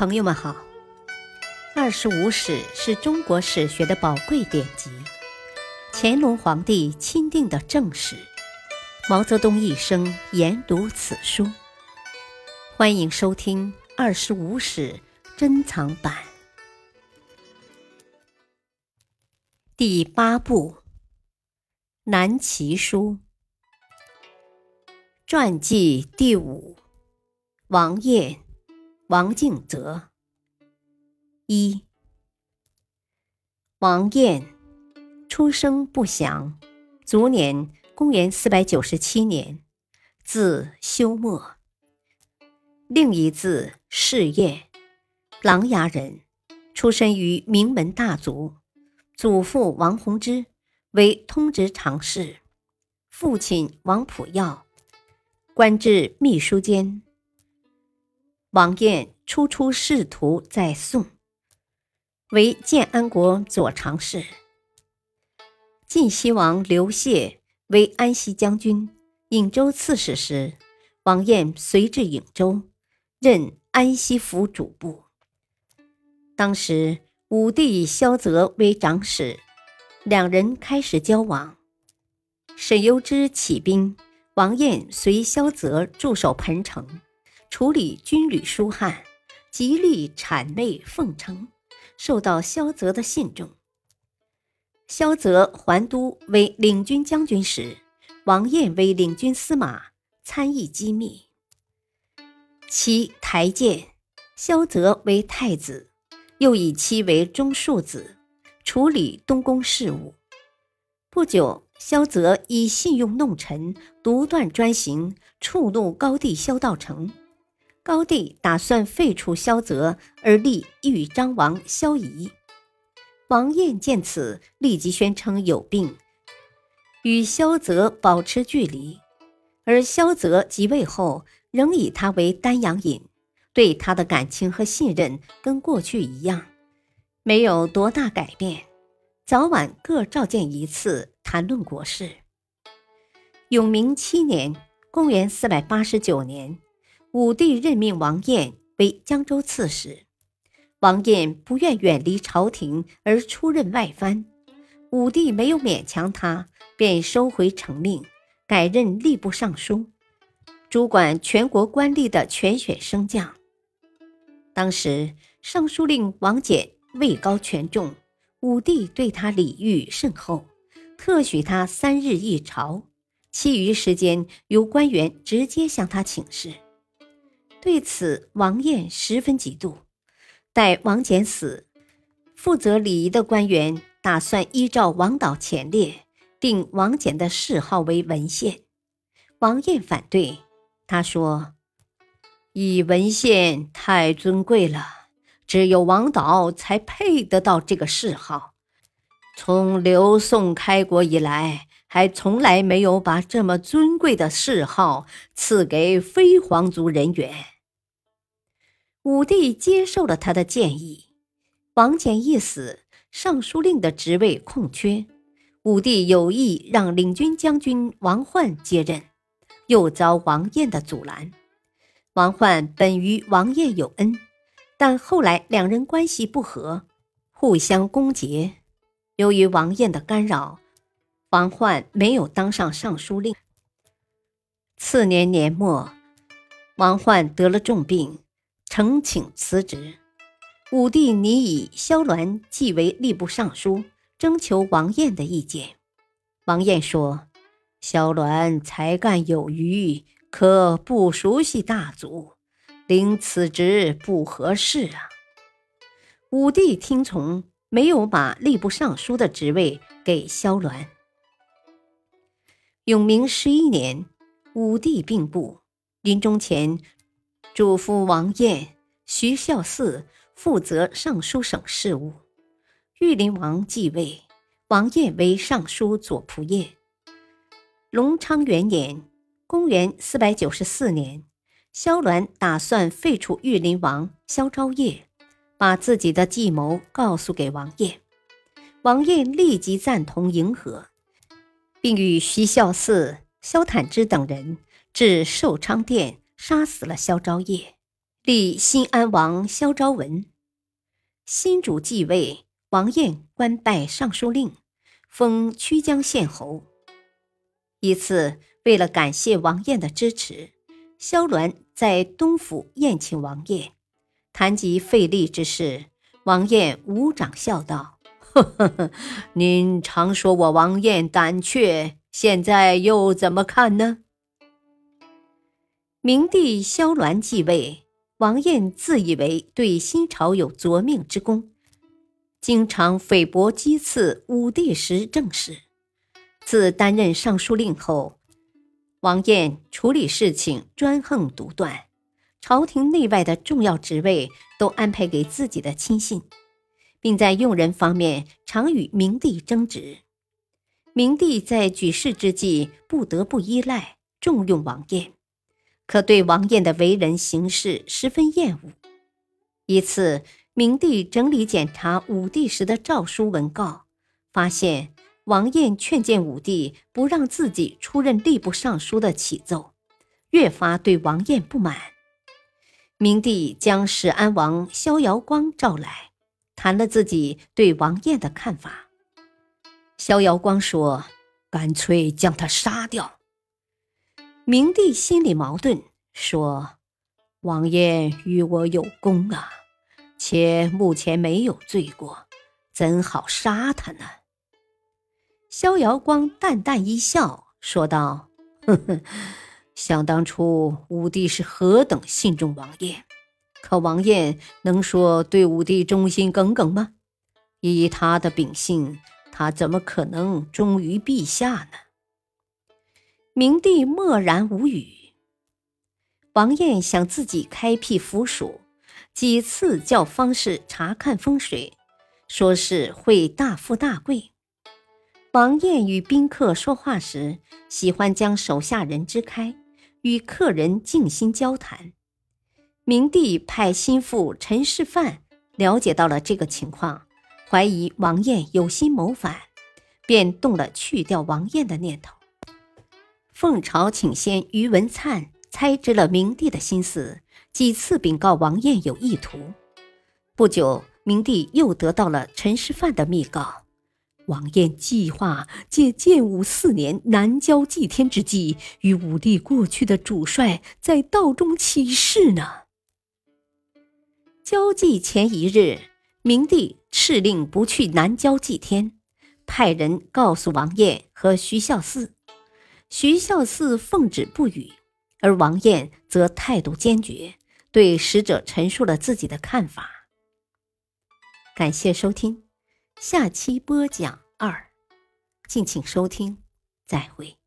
朋友们好，《二十五史》是中国史学的宝贵典籍，乾隆皇帝钦定的正史，毛泽东一生研读此书。欢迎收听《二十五史》珍藏版第八部《南齐书》传记第五，王晏。王敬泽，一，王晏，出生不详，卒年公元四百九十七年，字休谟，另一字士晏，琅琊人，出身于名门大族，祖父王弘之为通直常侍，父亲王普耀官至秘书监。王晏初出仕途在宋，为建安国左常侍。晋西王刘燮为安西将军、颍州刺史时，王晏随至颍州，任安西府主簿。当时武帝以萧泽为长史，两人开始交往。沈攸之起兵，王晏随萧泽驻守彭城。处理军旅疏汉，极力谄媚奉承，受到萧泽的信重。萧泽还都为领军将军时，王晏为领军司马，参议机密。其台谏，萧泽为太子，又以其为中庶子，处理东宫事务。不久，萧泽以信用弄臣，独断专行，触怒高帝萧道成。高帝打算废除萧泽，而立豫章王萧绎。王晏见此，立即宣称有病，与萧泽保持距离。而萧泽即位后，仍以他为丹阳尹，对他的感情和信任跟过去一样，没有多大改变。早晚各召见一次，谈论国事。永明七年（公元489年）。武帝任命王晏为江州刺史，王晏不愿远离朝廷而出任外藩，武帝没有勉强他，便收回成命，改任吏部尚书，主管全国官吏的全选升降。当时尚书令王翦位高权重，武帝对他礼遇甚厚，特许他三日一朝，其余时间由官员直接向他请示。对此，王晏十分嫉妒。待王翦死，负责礼仪的官员打算依照王导前列，定王翦的谥号为文献。王晏反对，他说：“以文献太尊贵了，只有王导才配得到这个谥号。从刘宋开国以来。”还从来没有把这么尊贵的谥号赐给非皇族人员。武帝接受了他的建议。王翦一死，尚书令的职位空缺，武帝有意让领军将军王焕接任，又遭王晏的阻拦。王焕本与王晏有恩，但后来两人关系不和，互相攻讦。由于王晏的干扰。王焕没有当上尚书令。次年年末，王焕得了重病，呈请辞职。武帝拟以萧鸾继为吏部尚书，征求王晏的意见。王晏说：“萧鸾才干有余，可不熟悉大族，领此职不合适啊。”武帝听从，没有把吏部尚书的职位给萧鸾。永明十一年，武帝病故，临终前嘱咐王晏、徐孝嗣负责尚书省事务。玉林王继位，王晏为尚书左仆射。隆昌元年（公元494年），萧鸾打算废除玉林王萧昭业，把自己的计谋告诉给王晏。王晏立即赞同迎合。并与徐孝嗣、萧坦之等人至寿昌殿，杀死了萧昭业。立新安王萧昭文。新主继位，王彦官拜尚书令，封曲江县侯。一次，为了感谢王彦的支持，萧鸾在东府宴请王彦，谈及废立之事，王彦无掌笑道：“，呵呵呵您常说我王彦胆怯，现在又怎么看呢？”明帝萧鸾继位，王彦自以为对新朝有卓命之功，经常诽谤讥刺武帝时政事。自担任尚书令后，王彦处理事情专横独断，朝廷内外的重要职位都安排给自己的亲信，并在用人方面常与明帝争执。明帝在举事之际不得不依赖重用王晏。可对王晏的为人行事十分厌恶。一次，明帝整理检查武帝时的诏书文告，发现王彦劝谏武帝不让自己出任吏部尚书的启奏，越发对王彦不满。明帝将始安王萧遥光召来，谈了自己对王燕的看法。萧遥光说：“干脆将他杀掉。”明帝心里矛盾，说：“王燕与我有功啊，且目前没有罪过，怎好杀他呢？”萧遥光淡淡一笑，说道：“呵呵，想当初武帝是何等信重王彦，可王燕能说对武帝忠心耿耿吗？以他的秉性，他怎么可能忠于陛下呢？”明帝默然无语。王燕想自己开辟府署，几次叫方士查看风水，说是会大富大贵。王燕与宾客说话时，喜欢将手下人支开，与客人静心交谈。明帝派心腹陈世范了解到了这个情况，怀疑王燕有心谋反，便动了去掉王燕的念头。奉朝请仙于文灿猜知了明帝的心思，几次禀告王燕有意图。不久，明帝又得到了陈世范的密告：王燕计划借建武四年南郊祭天之际，与武帝过去的主帅在道中起事呢。交祭前一日，明帝敕令不去南郊祭天，派人告诉王彦和徐孝嗣。徐孝嗣奉旨不语，而王彦则态度坚决，对使者陈述了自己的看法。感谢收听，下期播讲二，敬请收听，再会。